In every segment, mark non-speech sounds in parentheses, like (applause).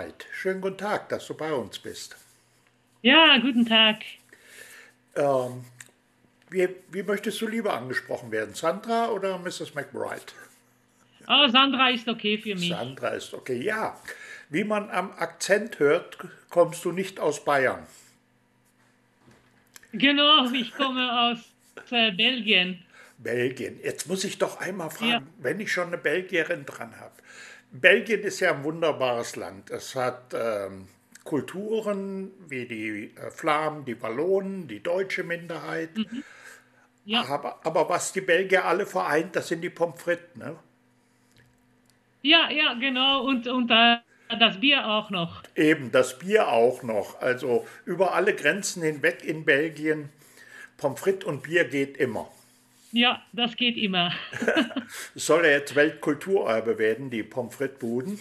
McBride. Schönen guten Tag, dass du bei uns bist. Ja, guten Tag. Ähm, wie, wie möchtest du lieber angesprochen werden, Sandra oder Mrs. McBride? Oh, Sandra ist okay für mich. Sandra ist okay, ja. Wie man am Akzent hört, kommst du nicht aus Bayern. Genau, ich komme aus äh, Belgien. Belgien. Jetzt muss ich doch einmal fragen, ja. wenn ich schon eine Belgierin dran habe. Belgien ist ja ein wunderbares Land. Es hat ähm, Kulturen wie die äh, Flamen, die Wallonen, die deutsche Minderheit. Mhm. Ja. Aber, aber, was die Belgier alle vereint, das sind die Pommes frites, ne? Ja, ja, genau. Und, und äh, das Bier auch noch. Eben, das Bier auch noch. Also über alle Grenzen hinweg in Belgien. Pommes frites und Bier geht immer. Ja, das geht immer. es (laughs) soll ja jetzt Weltkulturerbe werden, die Pommes frites-Buden.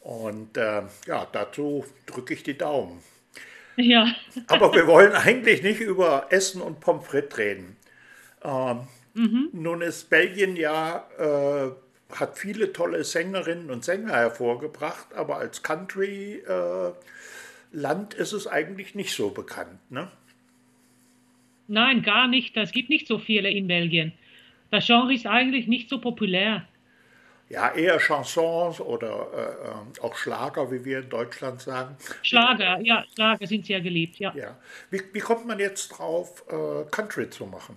Und äh, ja, dazu drücke ich die Daumen. Ja. Aber wir wollen eigentlich nicht über Essen und Pommes frites reden. Ähm, mhm. Nun ist Belgien ja, äh, hat viele tolle Sängerinnen und Sänger hervorgebracht, aber als Country-Land äh, ist es eigentlich nicht so bekannt. Ne? Nein, gar nicht. Es gibt nicht so viele in Belgien. Das Genre ist eigentlich nicht so populär. Ja, eher Chansons oder äh, auch Schlager, wie wir in Deutschland sagen. Schlager, ja, Schlager sind sehr geliebt, ja. ja. Wie, wie kommt man jetzt drauf, äh, Country zu machen?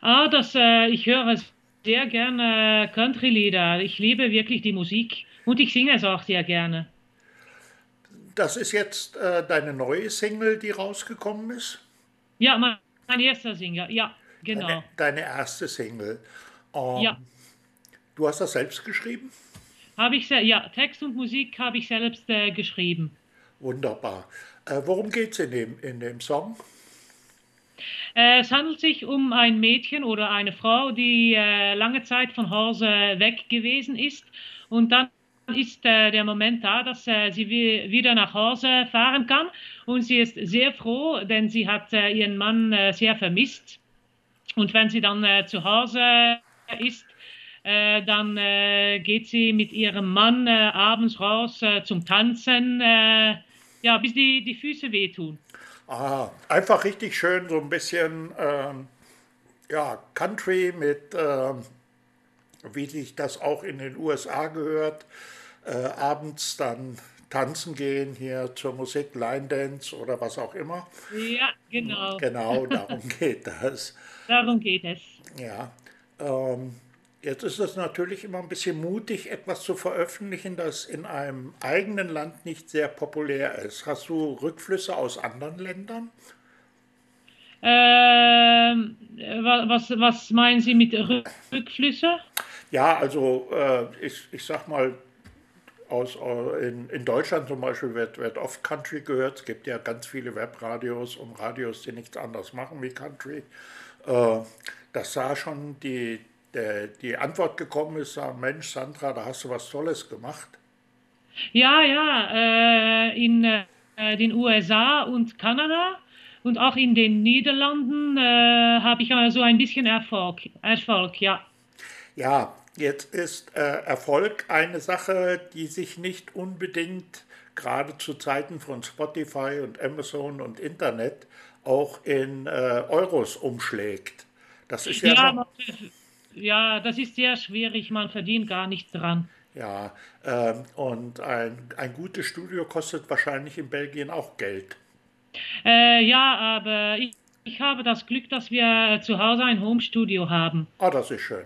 Ah, das, äh, ich höre sehr gerne Country-Lieder. Ich liebe wirklich die Musik und ich singe es auch sehr gerne. Das ist jetzt äh, deine neue Single, die rausgekommen ist? Ja, mein, mein erster Single, ja, genau. Deine, deine erste Single. Um, ja. Du hast das selbst geschrieben? Habe ich, ja, Text und Musik habe ich selbst äh, geschrieben. Wunderbar. Äh, worum geht es in dem, in dem Song? Äh, es handelt sich um ein Mädchen oder eine Frau, die äh, lange Zeit von Hause weg gewesen ist und dann ist äh, der Moment da, dass äh, sie wieder nach Hause fahren kann. Und sie ist sehr froh, denn sie hat äh, ihren Mann äh, sehr vermisst. Und wenn sie dann äh, zu Hause ist, äh, dann geht sie mit ihrem Mann abends raus zum Tanzen, ja, bis die, die Füße wehtun. Ah, einfach richtig schön, so ein bisschen ähm, ja, Country mit ähm, wie sich das auch in den USA gehört, äh, abends dann tanzen gehen hier zur Musik, Line Dance oder was auch immer. Ja, genau. Genau, (laughs) darum geht das. Darum geht es. Ja. Ähm, jetzt ist es natürlich immer ein bisschen mutig, etwas zu veröffentlichen, das in einem eigenen Land nicht sehr populär ist. Hast du Rückflüsse aus anderen Ländern? Ähm, was, was meinen Sie mit Rückflüsse? Ja, also äh, ich, ich sag mal, aus, äh, in, in Deutschland zum Beispiel wird, wird oft Country gehört. Es gibt ja ganz viele Webradios und Radios, die nichts anderes machen wie Country. Äh, dass da schon die, der, die Antwort gekommen ist, sagen, Mensch, Sandra, da hast du was Tolles gemacht. Ja, ja, in den USA und Kanada und auch in den Niederlanden äh, habe ich so ein bisschen Erfolg, Erfolg, ja. Ja, Jetzt ist äh, Erfolg eine Sache, die sich nicht unbedingt gerade zu Zeiten von Spotify und Amazon und Internet auch in äh, Euros umschlägt. Das ist ja, ja, ja, das ist sehr schwierig, man verdient gar nichts dran. Ja, äh, und ein, ein gutes Studio kostet wahrscheinlich in Belgien auch Geld. Äh, ja, aber ich, ich habe das Glück, dass wir zu Hause ein Home-Studio haben. Ah, das ist schön.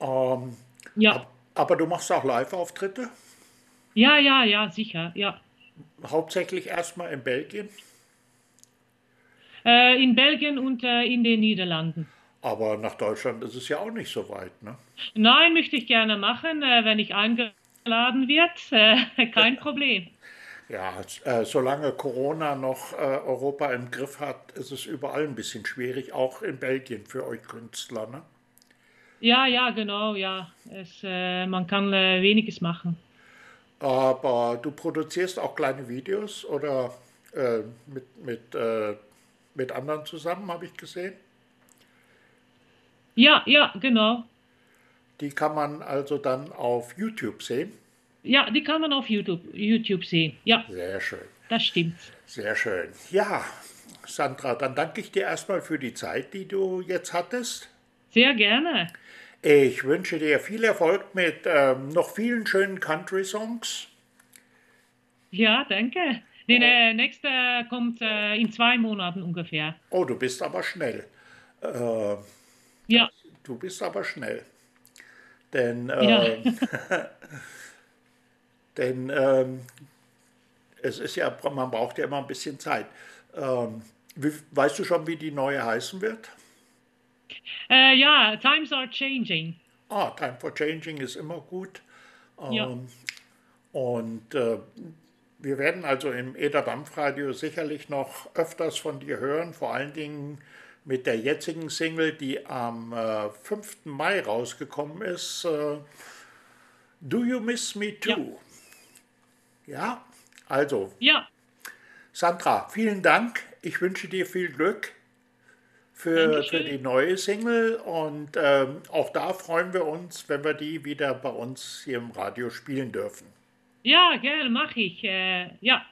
Ähm, ja. Aber du machst auch Live-Auftritte? Ja, ja, ja, sicher, ja. Hauptsächlich erstmal in Belgien? Äh, in Belgien und äh, in den Niederlanden. Aber nach Deutschland ist es ja auch nicht so weit, ne? Nein, möchte ich gerne machen, äh, wenn ich eingeladen wird. Äh, (laughs) kein Problem. Ja, äh, solange Corona noch äh, Europa im Griff hat, ist es überall ein bisschen schwierig, auch in Belgien für euch Künstler, ne? Ja, ja, genau, ja. Es, äh, man kann äh, weniges machen. Aber du produzierst auch kleine Videos oder äh, mit, mit, äh, mit anderen zusammen, habe ich gesehen? Ja, ja, genau. Die kann man also dann auf YouTube sehen? Ja, die kann man auf YouTube, YouTube sehen. Ja. Sehr schön. Das stimmt. Sehr schön. Ja, Sandra, dann danke ich dir erstmal für die Zeit, die du jetzt hattest. Sehr gerne. Ich wünsche dir viel Erfolg mit ähm, noch vielen schönen Country-Songs. Ja, danke. Der oh. nächste kommt äh, in zwei Monaten ungefähr. Oh, du bist aber schnell. Äh, ja. Du bist aber schnell. Denn, äh, ja. (laughs) (laughs) denn ähm, es ist ja, man braucht ja immer ein bisschen Zeit. Ähm, wie, weißt du schon, wie die neue heißen wird? Äh, ja, Times are changing. Ah, Time for Changing ist immer gut. Ähm, ja. Und äh, wir werden also im Eder Dampfradio sicherlich noch öfters von dir hören, vor allen Dingen mit der jetzigen Single, die am äh, 5. Mai rausgekommen ist. Äh, Do You Miss Me Too? Ja, ja? also. Ja. Sandra, vielen Dank. Ich wünsche dir viel Glück für, für die neue Single und ähm, auch da freuen wir uns, wenn wir die wieder bei uns hier im Radio spielen dürfen. Ja, gerne, mache ich. Äh, ja.